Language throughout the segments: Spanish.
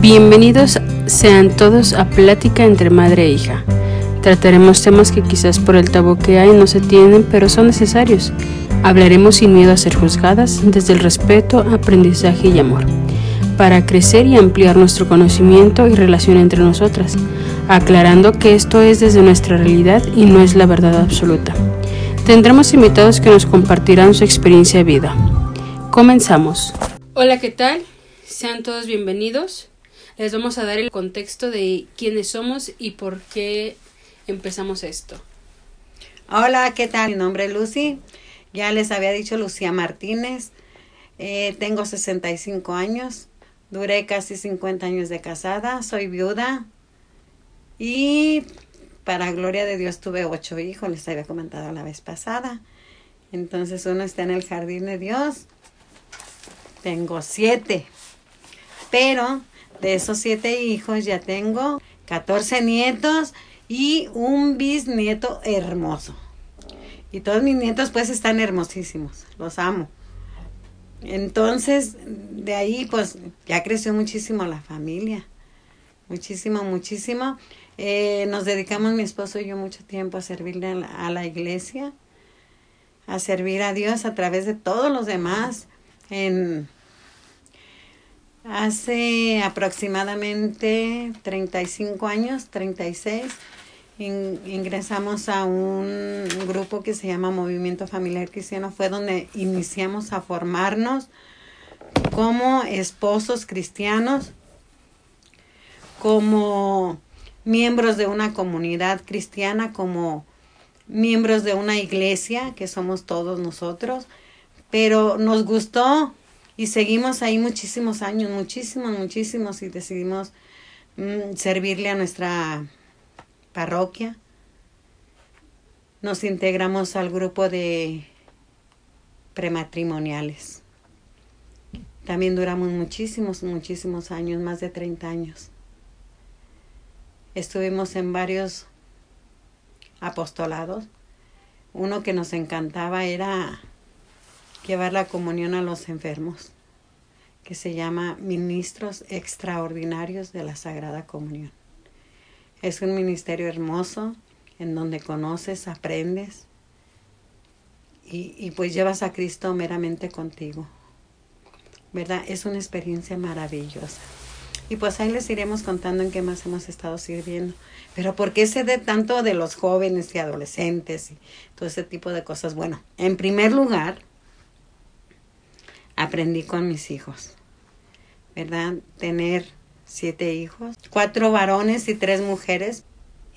Bienvenidos sean todos a Plática entre Madre e Hija. Trataremos temas que quizás por el tabú que hay no se tienen, pero son necesarios. Hablaremos sin miedo a ser juzgadas, desde el respeto, aprendizaje y amor, para crecer y ampliar nuestro conocimiento y relación entre nosotras, aclarando que esto es desde nuestra realidad y no es la verdad absoluta. Tendremos invitados que nos compartirán su experiencia de vida. Comenzamos. Hola, ¿qué tal? Sean todos bienvenidos. Les vamos a dar el contexto de quiénes somos y por qué empezamos esto. Hola, ¿qué tal? Mi nombre es Lucy. Ya les había dicho Lucía Martínez. Eh, tengo 65 años. Duré casi 50 años de casada. Soy viuda. Y para gloria de Dios tuve ocho hijos, les había comentado la vez pasada. Entonces uno está en el jardín de Dios. Tengo siete. Pero de esos siete hijos ya tengo 14 nietos y un bisnieto hermoso. Y todos mis nietos pues están hermosísimos, los amo. Entonces, de ahí pues ya creció muchísimo la familia. Muchísimo, muchísimo. Eh, nos dedicamos mi esposo y yo mucho tiempo a servirle a la, a la, iglesia, a servir a Dios a través de todos los demás. En, hace aproximadamente 35 años, 36, in, ingresamos a un grupo que se llama Movimiento Familiar Cristiano. Fue donde iniciamos a formarnos como esposos cristianos, como miembros de una comunidad cristiana, como miembros de una iglesia, que somos todos nosotros, pero nos gustó y seguimos ahí muchísimos años, muchísimos, muchísimos, y decidimos mm, servirle a nuestra parroquia. Nos integramos al grupo de prematrimoniales. También duramos muchísimos, muchísimos años, más de 30 años. Estuvimos en varios apostolados. Uno que nos encantaba era llevar la comunión a los enfermos, que se llama Ministros Extraordinarios de la Sagrada Comunión. Es un ministerio hermoso en donde conoces, aprendes y, y pues llevas a Cristo meramente contigo. ¿Verdad? Es una experiencia maravillosa. Y pues ahí les iremos contando en qué más hemos estado sirviendo. Pero ¿por qué se de tanto de los jóvenes y adolescentes y todo ese tipo de cosas? Bueno, en primer lugar, aprendí con mis hijos, ¿verdad? Tener siete hijos, cuatro varones y tres mujeres,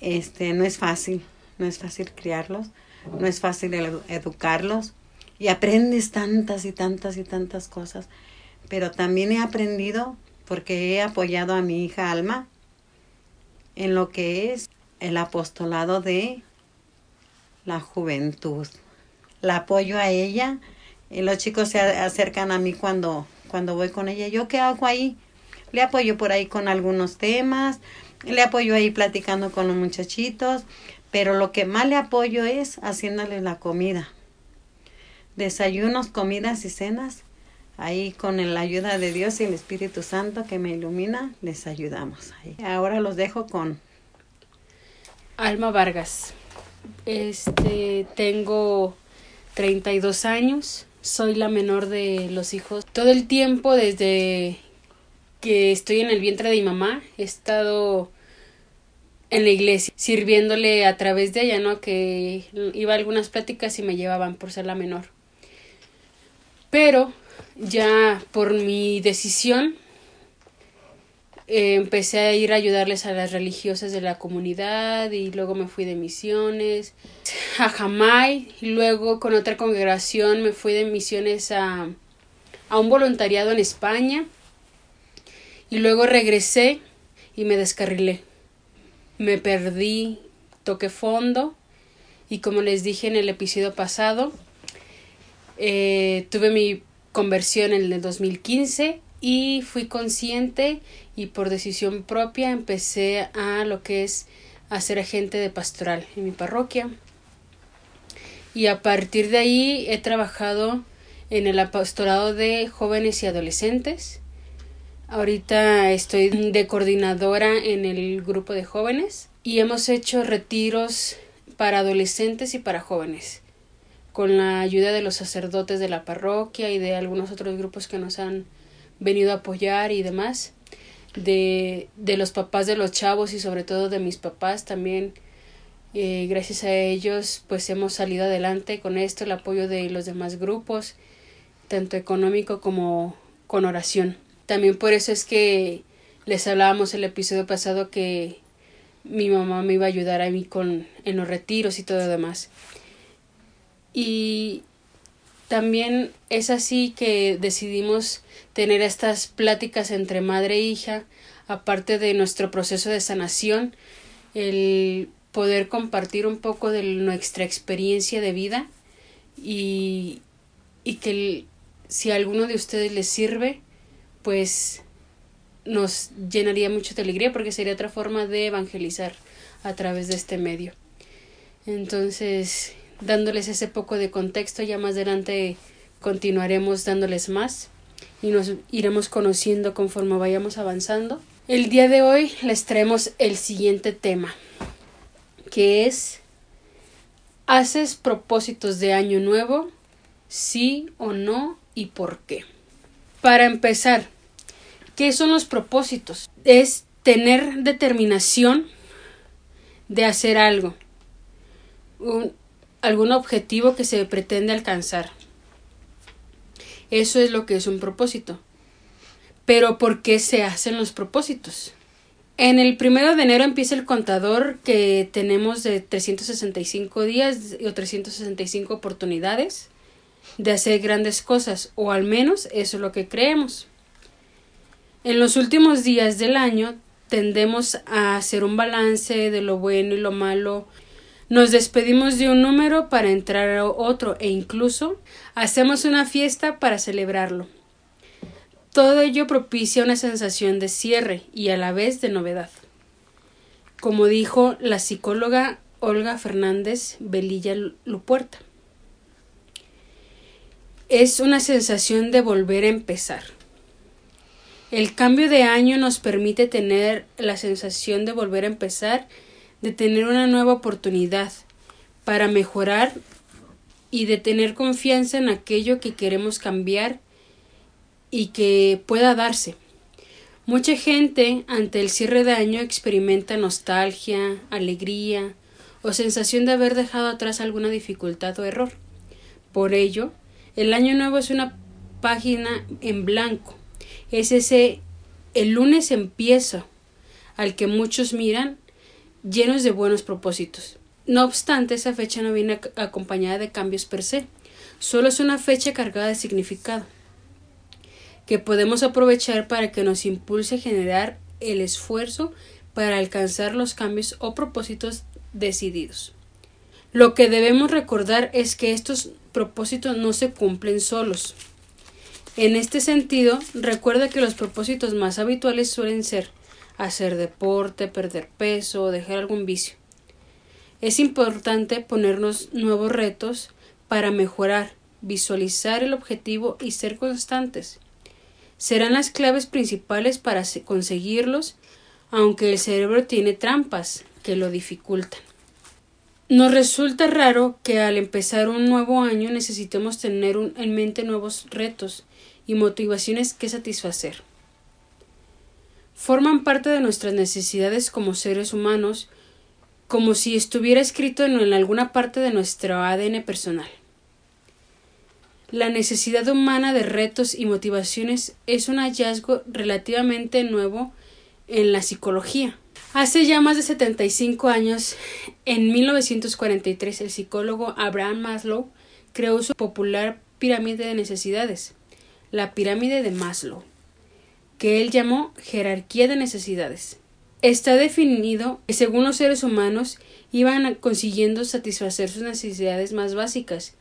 este, no es fácil, no es fácil criarlos, no es fácil educarlos y aprendes tantas y tantas y tantas cosas, pero también he aprendido porque he apoyado a mi hija Alma en lo que es el apostolado de la juventud. La apoyo a ella y los chicos se acercan a mí cuando, cuando voy con ella. ¿Yo qué hago ahí? Le apoyo por ahí con algunos temas, le apoyo ahí platicando con los muchachitos, pero lo que más le apoyo es haciéndole la comida. Desayunos, comidas y cenas ahí con la ayuda de Dios y el Espíritu Santo que me ilumina, les ayudamos. Ahí. Ahora los dejo con Alma Vargas. Este, tengo 32 años, soy la menor de los hijos. Todo el tiempo desde que estoy en el vientre de mi mamá he estado en la iglesia, sirviéndole a través de ella, ¿no? Que iba a algunas pláticas y me llevaban por ser la menor. Pero ya por mi decisión empecé a ir a ayudarles a las religiosas de la comunidad y luego me fui de misiones a Jamai y luego con otra congregación me fui de misiones a, a un voluntariado en España y luego regresé y me descarrilé. Me perdí, toqué fondo y como les dije en el episodio pasado, eh, tuve mi conversión en el 2015 y fui consciente y por decisión propia empecé a lo que es a ser agente de pastoral en mi parroquia. Y a partir de ahí he trabajado en el apostolado de jóvenes y adolescentes. Ahorita estoy de coordinadora en el grupo de jóvenes y hemos hecho retiros para adolescentes y para jóvenes con la ayuda de los sacerdotes de la parroquia y de algunos otros grupos que nos han venido a apoyar y demás de, de los papás de los chavos y sobre todo de mis papás también eh, gracias a ellos pues hemos salido adelante con esto el apoyo de los demás grupos tanto económico como con oración también por eso es que les hablábamos el episodio pasado que mi mamá me iba a ayudar a mí con en los retiros y todo lo demás. Y también es así que decidimos tener estas pláticas entre madre e hija, aparte de nuestro proceso de sanación, el poder compartir un poco de nuestra experiencia de vida y, y que si a alguno de ustedes les sirve, pues nos llenaría mucho de alegría porque sería otra forma de evangelizar a través de este medio. Entonces, dándoles ese poco de contexto, ya más adelante continuaremos dándoles más y nos iremos conociendo conforme vayamos avanzando. El día de hoy les traemos el siguiente tema, que es ¿Haces propósitos de año nuevo? ¿Sí o no? ¿Y por qué? Para empezar, ¿qué son los propósitos? Es tener determinación de hacer algo, algún objetivo que se pretende alcanzar. Eso es lo que es un propósito. Pero ¿por qué se hacen los propósitos? En el primero de enero empieza el contador que tenemos de 365 días o 365 oportunidades de hacer grandes cosas, o al menos eso es lo que creemos. En los últimos días del año tendemos a hacer un balance de lo bueno y lo malo. Nos despedimos de un número para entrar a otro e incluso hacemos una fiesta para celebrarlo. Todo ello propicia una sensación de cierre y a la vez de novedad. Como dijo la psicóloga Olga Fernández Velilla Lupuerta es una sensación de volver a empezar. El cambio de año nos permite tener la sensación de volver a empezar, de tener una nueva oportunidad para mejorar y de tener confianza en aquello que queremos cambiar y que pueda darse. Mucha gente ante el cierre de año experimenta nostalgia, alegría o sensación de haber dejado atrás alguna dificultad o error. Por ello, el año nuevo es una página en blanco. Es ese el lunes empieza al que muchos miran llenos de buenos propósitos. No obstante, esa fecha no viene acompañada de cambios per se. Solo es una fecha cargada de significado que podemos aprovechar para que nos impulse a generar el esfuerzo para alcanzar los cambios o propósitos decididos. Lo que debemos recordar es que estos propósitos no se cumplen solos. En este sentido, recuerda que los propósitos más habituales suelen ser hacer deporte, perder peso o dejar algún vicio. Es importante ponernos nuevos retos para mejorar, visualizar el objetivo y ser constantes. Serán las claves principales para conseguirlos, aunque el cerebro tiene trampas que lo dificultan. Nos resulta raro que al empezar un nuevo año necesitemos tener en mente nuevos retos y motivaciones que satisfacer. Forman parte de nuestras necesidades como seres humanos, como si estuviera escrito en, alguna parte de nuestro ADN personal. La necesidad humana de retos y motivaciones es un hallazgo relativamente nuevo en la psicología. Hace ya más de 75 años, en 1943, el psicólogo Abraham Maslow creó su popular pirámide de necesidades, la pirámide de Maslow, que él llamó jerarquía de necesidades. Está definido que según los seres humanos iban consiguiendo satisfacer sus necesidades más básicas,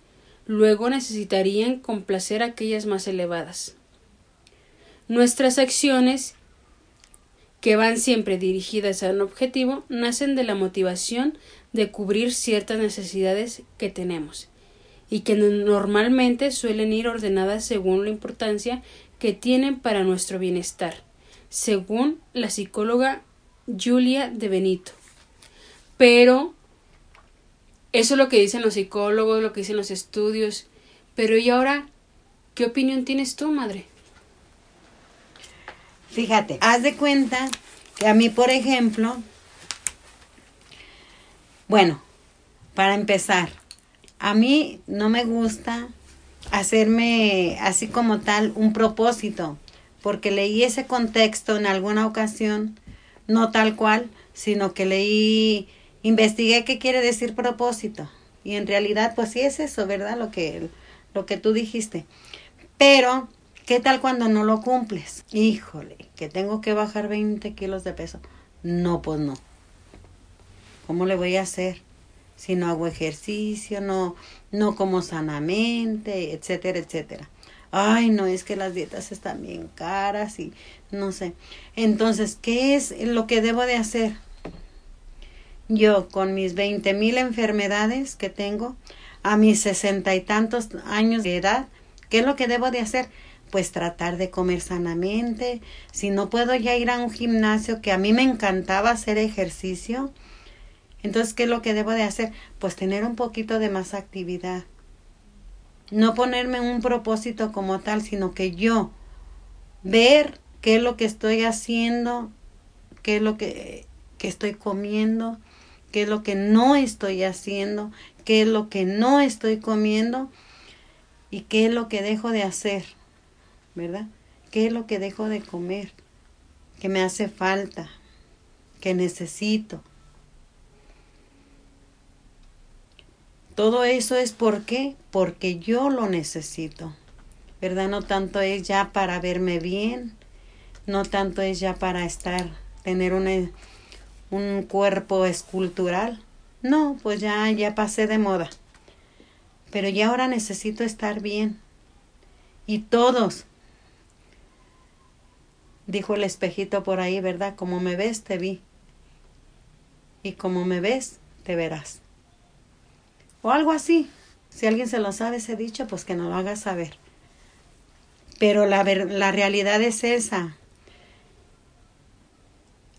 luego necesitarían complacer aquellas más elevadas. Nuestras acciones que van siempre dirigidas a un objetivo, nacen de la motivación de cubrir ciertas necesidades que tenemos y que normalmente suelen ir ordenadas según la importancia que tienen para nuestro bienestar, según la psicóloga Julia de Benito. Pero eso es lo que dicen los psicólogos, lo que dicen los estudios. Pero ¿y ahora qué opinión tienes tú, madre? Fíjate, haz de cuenta que a mí, por ejemplo, bueno, para empezar, a mí no me gusta hacerme así como tal un propósito, porque leí ese contexto en alguna ocasión, no tal cual, sino que leí, investigué qué quiere decir propósito. Y en realidad, pues sí es eso, ¿verdad? Lo que, lo que tú dijiste. Pero, ¿qué tal cuando no lo cumples? Híjole, que tengo que bajar 20 kilos de peso. No, pues no. ¿Cómo le voy a hacer? Si no hago ejercicio, no, no como sanamente, etcétera, etcétera. Ay, no, es que las dietas están bien caras y no sé. Entonces, ¿qué es lo que debo de hacer? Yo, con mis veinte mil enfermedades que tengo, a mis sesenta y tantos años de edad, ¿qué es lo que debo de hacer? Pues tratar de comer sanamente. Si no puedo ya ir a un gimnasio, que a mí me encantaba hacer ejercicio, entonces, ¿qué es lo que debo de hacer? Pues tener un poquito de más actividad. No ponerme un propósito como tal, sino que yo ver qué es lo que estoy haciendo, qué es lo que, que estoy comiendo, qué es lo que no estoy haciendo, qué es lo que no estoy comiendo y qué es lo que dejo de hacer, ¿verdad? ¿Qué es lo que dejo de comer? Que me hace falta, que necesito. Todo eso es por qué? Porque yo lo necesito. ¿Verdad? No tanto es ya para verme bien, no tanto es ya para estar, tener un, un cuerpo escultural. No, pues ya, ya pasé de moda. Pero ya ahora necesito estar bien. Y todos, dijo el espejito por ahí, ¿verdad? Como me ves, te vi. Y como me ves, te verás o algo así. Si alguien se lo sabe ese dicho, pues que nos lo haga saber. Pero la, la realidad es esa.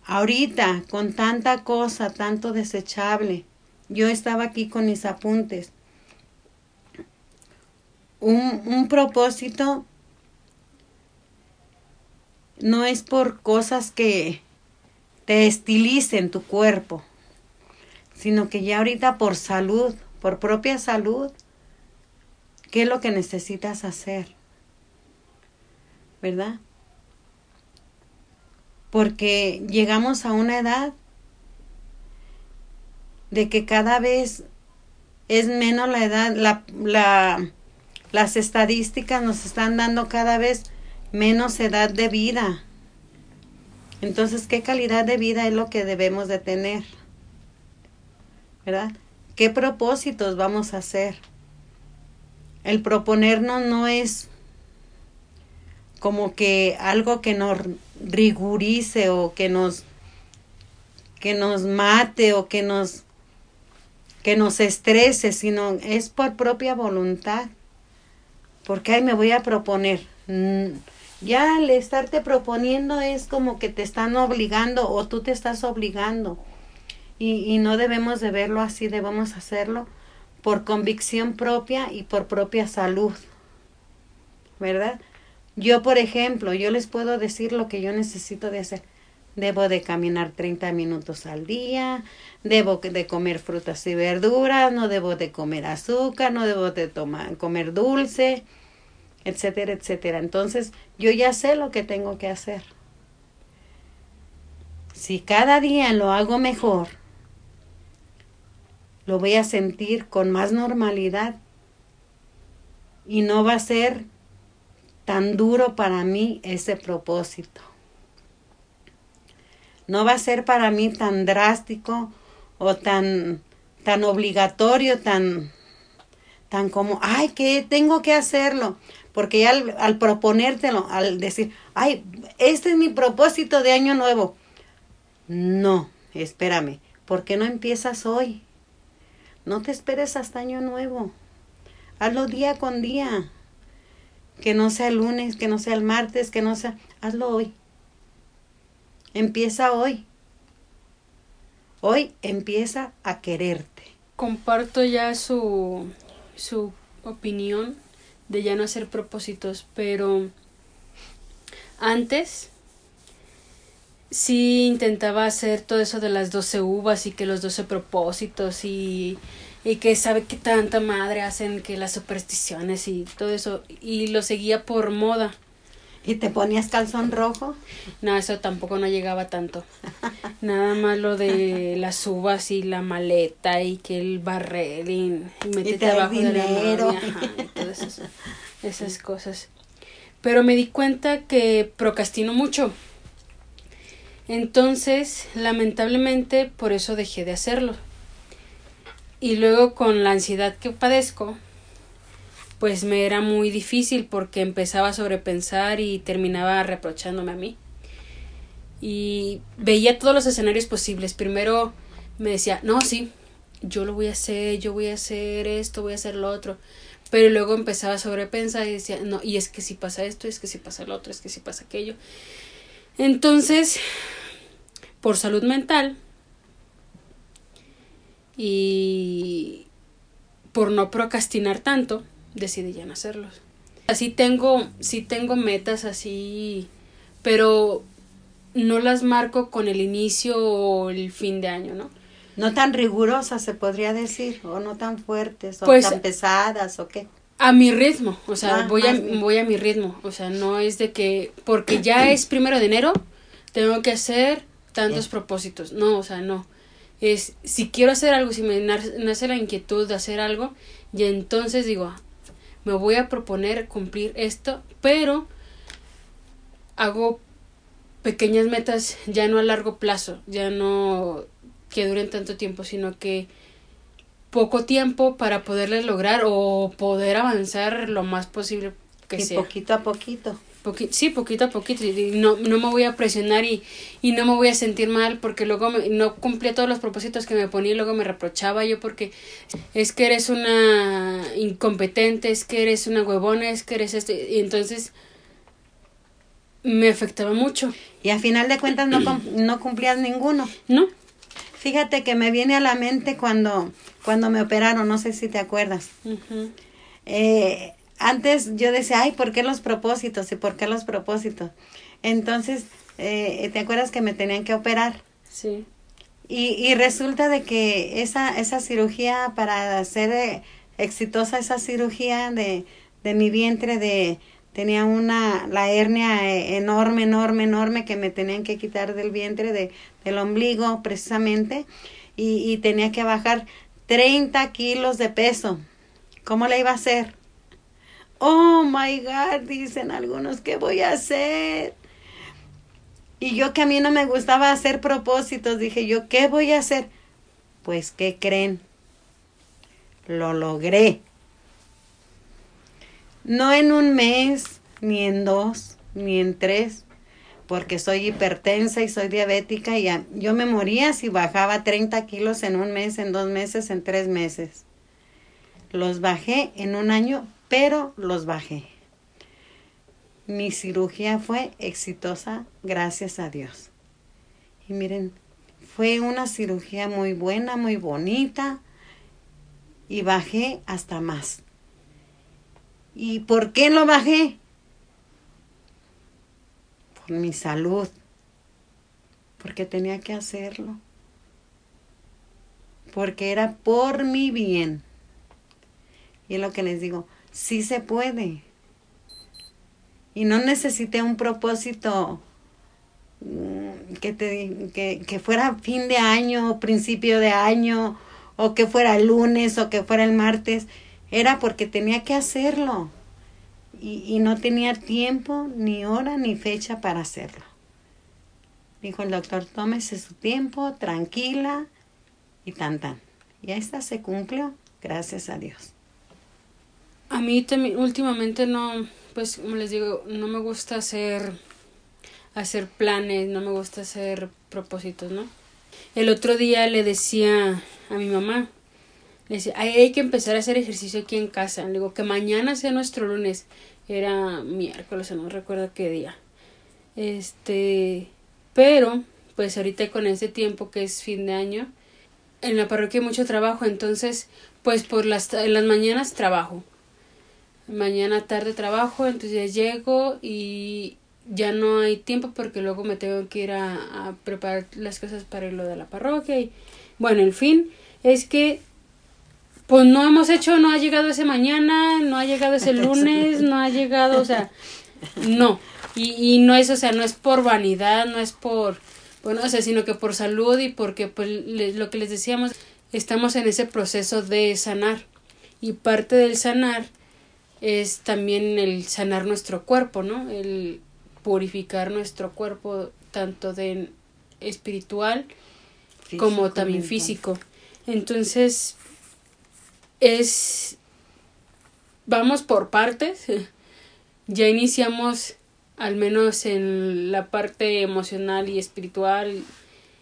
Ahorita, con tanta cosa, tanto desechable, yo estaba aquí con mis apuntes. Un, un propósito no es por cosas que te estilicen tu cuerpo, sino que ya ahorita por salud, por propia salud, ¿qué es lo que necesitas hacer? ¿Verdad? Porque llegamos a una edad de que cada vez es menos la edad, la, la, las estadísticas nos están dando cada vez menos edad de vida. Entonces, ¿qué calidad de vida es lo que debemos de tener? ¿Verdad? ¿Qué propósitos vamos a hacer? El proponernos no es como que algo que nos rigurice o que nos que nos mate o que nos que nos estrese, sino es por propia voluntad. Porque ahí me voy a proponer. Mm, ya al estarte proponiendo es como que te están obligando o tú te estás obligando. Y, y no debemos de verlo así, debemos hacerlo por convicción propia y por propia salud. ¿Verdad? Yo, por ejemplo, yo les puedo decir lo que yo necesito de hacer. Debo de caminar 30 minutos al día, debo de comer frutas y verduras, no debo de comer azúcar, no debo de tomar, comer dulce, etcétera, etcétera. Entonces, yo ya sé lo que tengo que hacer. Si cada día lo hago mejor, lo voy a sentir con más normalidad y no va a ser tan duro para mí ese propósito. No va a ser para mí tan drástico o tan tan obligatorio, tan tan como, ay, que tengo que hacerlo, porque ya al, al proponértelo, al decir, ay, este es mi propósito de año nuevo. No, espérame, ¿por qué no empiezas hoy? No te esperes hasta año nuevo. Hazlo día con día. Que no sea el lunes, que no sea el martes, que no sea... Hazlo hoy. empieza hoy. Hoy empieza a quererte. Comparto ya su, su opinión de ya no hacer propósitos, pero antes sí intentaba hacer todo eso de las 12 uvas y que los 12 propósitos y, y que sabe que tanta madre hacen que las supersticiones y todo eso y lo seguía por moda. ¿Y te ponías calzón rojo? No, eso tampoco no llegaba tanto. Nada más lo de las uvas y la maleta y que el barrer y, y meterte abajo de la novia, ajá, y todas esas, esas cosas. Pero me di cuenta que procrastino mucho. Entonces, lamentablemente, por eso dejé de hacerlo. Y luego con la ansiedad que padezco, pues me era muy difícil porque empezaba a sobrepensar y terminaba reprochándome a mí. Y veía todos los escenarios posibles. Primero me decía, no, sí, yo lo voy a hacer, yo voy a hacer esto, voy a hacer lo otro. Pero luego empezaba a sobrepensar y decía, no, y es que si pasa esto, es que si pasa lo otro, es que si pasa aquello. Entonces, por salud mental y por no procrastinar tanto, decidí ya no hacerlos. Así tengo, sí tengo metas así, pero no las marco con el inicio o el fin de año, ¿no? No tan rigurosas se podría decir, o no tan fuertes, o Pues, tan pesadas, o qué. A mi ritmo, o sea, Ah, voy, a, bien. voy a mi ritmo, o sea, no es de que, porque ya es primero de enero, tengo que hacer tantos propósitos, no, o sea, no. Es, si quiero hacer algo, si me nace nace la inquietud de hacer algo, y entonces digo, "Ah, me voy a proponer cumplir esto, pero hago pequeñas metas ya no a largo plazo, ya no que duren tanto tiempo, sino que poco tiempo para poderles lograr o poder avanzar lo más posible que y sea. poquito a poquito. Poqui- sí, poquito a poquito. Y no, no me voy a presionar y, y no me voy a sentir mal porque luego me- no cumplía todos los propósitos que me ponía y luego me reprochaba yo porque es que eres una incompetente, es que eres una huevona, es que eres esto. Y entonces me afectaba mucho. Y a final de cuentas no, no cumplías ninguno. ¿No? Fíjate que me viene a la mente cuando, cuando me operaron, no sé si te acuerdas. Eh, antes yo decía, ay, ¿por qué los propósitos? ¿Y por qué los propósitos? Entonces, eh, ¿te acuerdas que me tenían que operar? Sí. Y, y resulta de que esa, esa cirugía, para ser eh, exitosa esa cirugía de, de mi vientre, de tenía una, la hernia eh, enorme, enorme, enorme que me tenían que quitar del vientre, de, del ombligo precisamente, y, y tenía que bajar 30 kilos de peso. ¿Cómo le iba a hacer? Oh my God, dicen algunos, ¿qué voy a hacer? Y yo que a mí no me gustaba hacer propósitos, dije yo, ¿qué voy a hacer? Pues, ¿qué creen? Lo logré. No en un mes, ni en dos, ni en tres, porque soy hipertensa y soy diabética y yo me moría si bajaba 30 kilos en un mes, en dos meses, en tres meses. Los bajé en un año, pero los bajé. Mi cirugía fue exitosa, gracias a Dios. Y miren, fue una cirugía muy buena, muy bonita, y bajé hasta más. ¿Y por qué lo bajé? Mi salud, porque tenía que hacerlo, porque era por mi bien. Y es lo que les digo, sí se puede. Y no necesité un propósito mm, que, te, que, que fuera fin de año o principio de año o que fuera el lunes o que fuera el martes. Era porque tenía que hacerlo. Y, y no tenía tiempo, ni hora, ni fecha para hacerlo. Dijo el doctor, tómese su tiempo, tranquila y tan tan. Y esta se cumplió, gracias a Dios. A mí también últimamente no, pues como les digo, no me gusta hacer hacer planes, no me gusta hacer propósitos, ¿no? El otro día le decía a mi mamá, le decía, "Ay, hay que empezar a hacer ejercicio aquí en casa. Le digo que mañana sea nuestro lunes. Era miércoles, no recuerdo qué día. Este, Pero, pues ahorita con este tiempo que es fin de año, en la parroquia hay mucho trabajo, entonces, pues por las, en las mañanas trabajo. Mañana tarde trabajo, entonces ya llego y ya no hay tiempo porque luego me tengo que ir a, preparar las cosas para lo de la parroquia y bueno, en fin, es que pues no hemos hecho, no ha llegado ese mañana, no ha llegado ese lunes, no ha llegado, o sea, no. Y, y no es, o sea, no es por vanidad, no es por, bueno, o sea, sino que por salud y porque, pues, lo que les decíamos, estamos en ese proceso de sanar. Y parte del sanar es también el sanar nuestro cuerpo, ¿no? El purificar nuestro cuerpo, tanto de espiritual como también físico. Entonces, es, vamos por partes. Ya iniciamos al menos en la parte emocional y espiritual.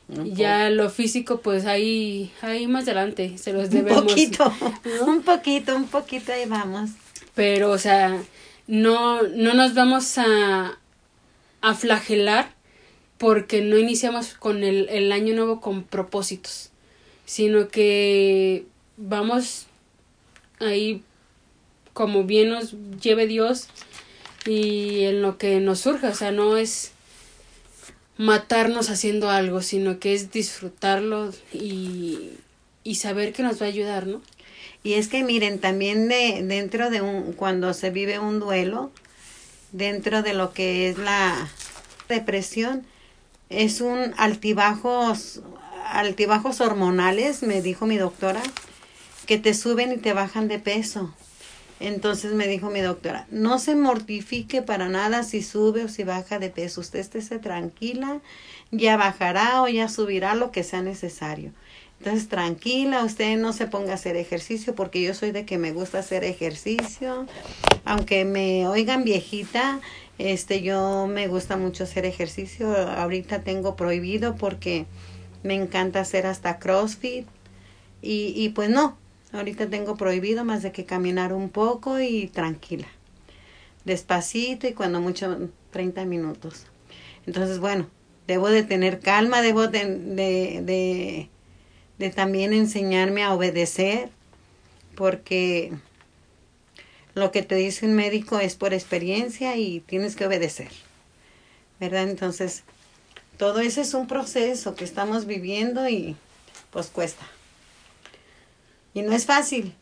ya lo físico, pues ahí, ahí más adelante se los debemos. Un poquito, un poquito, un poquito ahí vamos. Pero, o sea, no, no nos vamos a, a flagelar porque no iniciamos con el, el año nuevo con propósitos, sino que vamos ahí como bien nos lleve Dios y en lo que nos surja, o sea, no es matarnos haciendo algo, sino que es disfrutarlo y, y saber que nos va a ayudar, ¿no? Y es que miren, también de, dentro de un, cuando se vive un duelo, dentro de lo que es la depresión, es un altibajos, altibajos hormonales, me dijo mi doctora, que te suben y te bajan de peso. Entonces me dijo mi doctora, no se mortifique para nada si sube o si baja de peso. Usted esté tranquila, ya bajará o ya subirá lo que sea necesario. Entonces tranquila, usted no se ponga a hacer ejercicio porque yo soy de que me gusta hacer ejercicio. Aunque me oigan viejita, este yo me gusta mucho hacer ejercicio. Ahorita tengo prohibido porque me encanta hacer hasta CrossFit. Y, y pues no, Ahorita tengo prohibido más de que caminar un poco y tranquila. Despacito y cuando mucho 30 minutos. Entonces, bueno, debo de tener calma, debo de, de, de, de también enseñarme a obedecer, porque lo que te dice un médico es por experiencia y tienes que obedecer. ¿Verdad? Entonces, todo eso es un proceso que estamos viviendo y pues cuesta. Y no es fácil.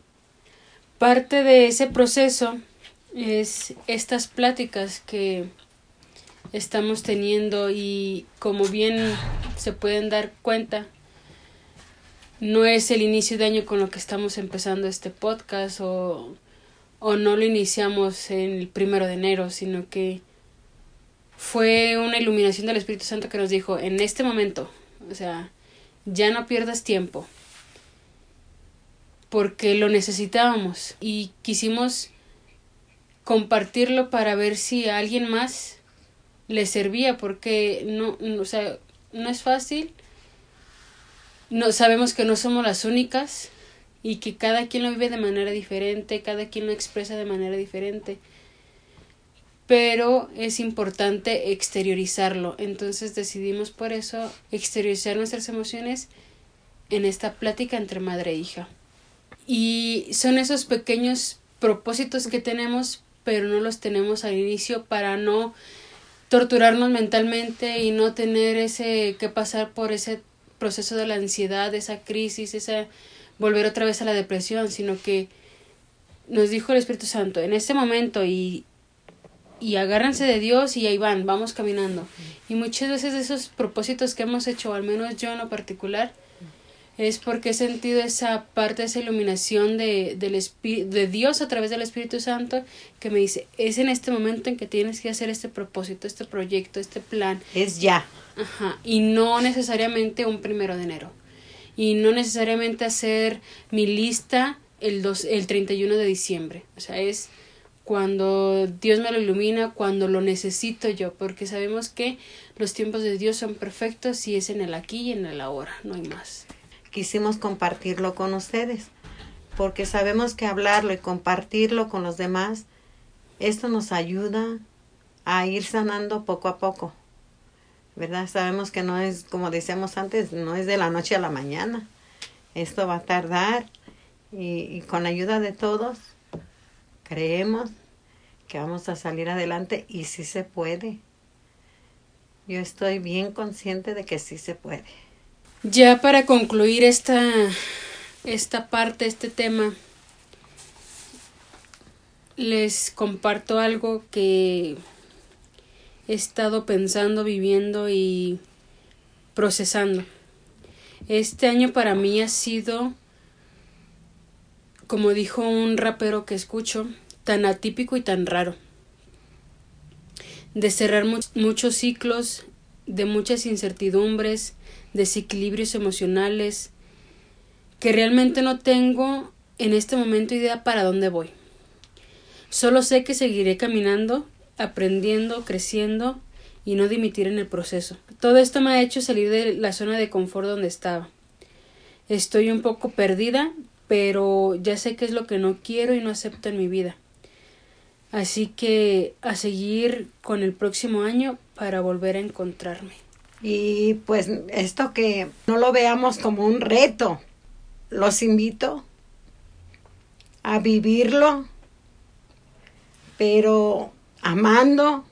Parte de ese proceso es estas pláticas que estamos teniendo y como bien se pueden dar cuenta, no es el inicio de año con lo que estamos empezando este podcast o, o no lo iniciamos en el primero de enero, sino que fue una iluminación del Espíritu Santo que nos dijo en este momento, o sea, ya no pierdas tiempo, porque lo necesitábamos y quisimos compartirlo para ver si a alguien más le servía porque no, o sea, no es fácil. No sabemos que no somos las únicas y que cada quien lo vive de manera diferente, cada quien lo expresa de manera diferente. Pero es importante exteriorizarlo. Entonces decidimos por eso exteriorizar nuestras emociones en esta plática entre madre e hija. Y son esos pequeños propósitos que tenemos, pero no los tenemos al inicio para no torturarnos mentalmente y no tener ese que pasar por ese proceso de la ansiedad, esa crisis, esa volver otra vez a la depresión, sino que nos dijo el Espíritu Santo en este momento y y agárrense de Dios y ahí van, vamos caminando. Y muchas veces esos propósitos que hemos hecho, al menos yo en lo particular, es porque he sentido esa parte, esa iluminación de, del de Dios a través del Espíritu Santo que me dice, es en este momento en que tienes que hacer este propósito, este proyecto, este plan. Es ya. Ajá, y no necesariamente un primero de enero. Y no necesariamente hacer mi lista el, dos, el 31 de diciembre. O sea, es cuando Dios me lo ilumina, cuando lo necesito yo, porque sabemos que los tiempos de Dios son perfectos y es en el aquí y en el ahora, no hay más quisimos compartirlo con ustedes, porque sabemos que hablarlo y compartirlo con los demás, esto nos ayuda a ir sanando poco a poco. ¿verdad? Sabemos que no es, como decíamos antes, no es de la noche a la mañana. Esto va a tardar y, con la ayuda de todos creemos que vamos a salir adelante y sí se puede. Yo estoy bien consciente de que sí se puede. Ya para concluir esta, esta parte, este tema, les comparto algo que he estado pensando, viviendo y procesando. Este año para mí ha sido, como dijo un rapero que escucho, tan atípico y tan raro. De cerrar muchos ciclos, de muchas incertidumbres, desequilibrios emocionales, que realmente no tengo en este momento idea para dónde voy. Solo sé que seguiré caminando, aprendiendo, creciendo y no dimitir en el proceso. Todo esto me ha hecho salir de la zona de confort donde estaba. Estoy un poco perdida, pero ya sé qué es lo que no quiero y no acepto en mi vida. Así que a seguir con el próximo año para volver a encontrarme. Y pues esto que no lo veamos como un reto, los invito a vivirlo, pero amando,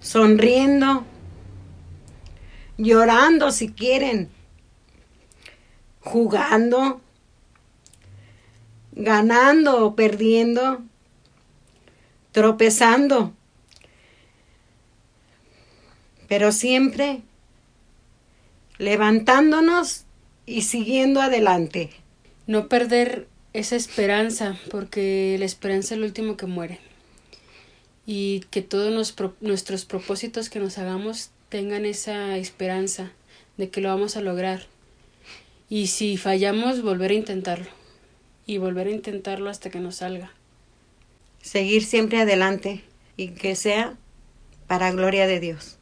sonriendo, llorando si quieren, jugando, ganando o perdiendo tropezando, pero siempre levantándonos y siguiendo adelante. No perder esa esperanza, porque la esperanza es lo último que muere. Y que todos nuestros propósitos que nos hagamos tengan esa esperanza de que lo vamos a lograr. Y si fallamos, volver a intentarlo. Y volver a intentarlo hasta que nos salga seguir siempre adelante y que sea para gloria de Dios.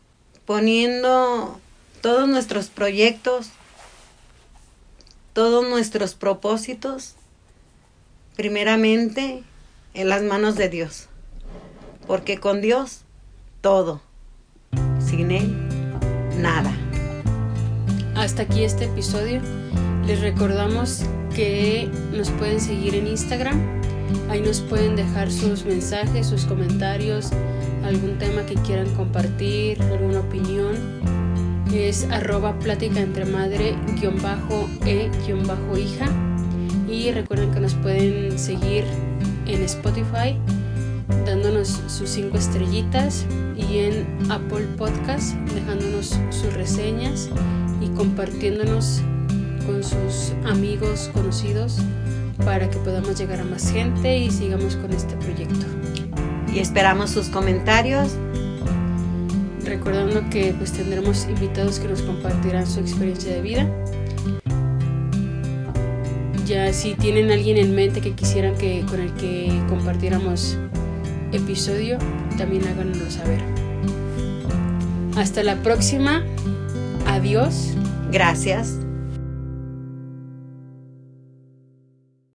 Poniendo todos nuestros proyectos, todos nuestros propósitos, primeramente en las manos de Dios. Porque con Dios todo. Sin Él, nada. Hasta aquí este episodio. Les recordamos que nos pueden seguir en Instagram Ahí nos pueden dejar sus mensajes, sus comentarios, algún tema que quieran compartir, alguna opinión. Es arroba plática entre madre guion bajo e guion bajo hija. Y recuerden que nos pueden seguir en Spotify dándonos sus cinco estrellitas y en Apple Podcast dejándonos sus reseñas y compartiéndonos con sus amigos conocidos para que podamos llegar a más gente y sigamos con este proyecto. Y esperamos sus comentarios. Recordando que pues tendremos invitados que nos compartirán su experiencia de vida. Ya si tienen alguien en mente que quisieran que con el que compartiéramos episodio, también háganoslo saber. Hasta la próxima. Adiós. Gracias.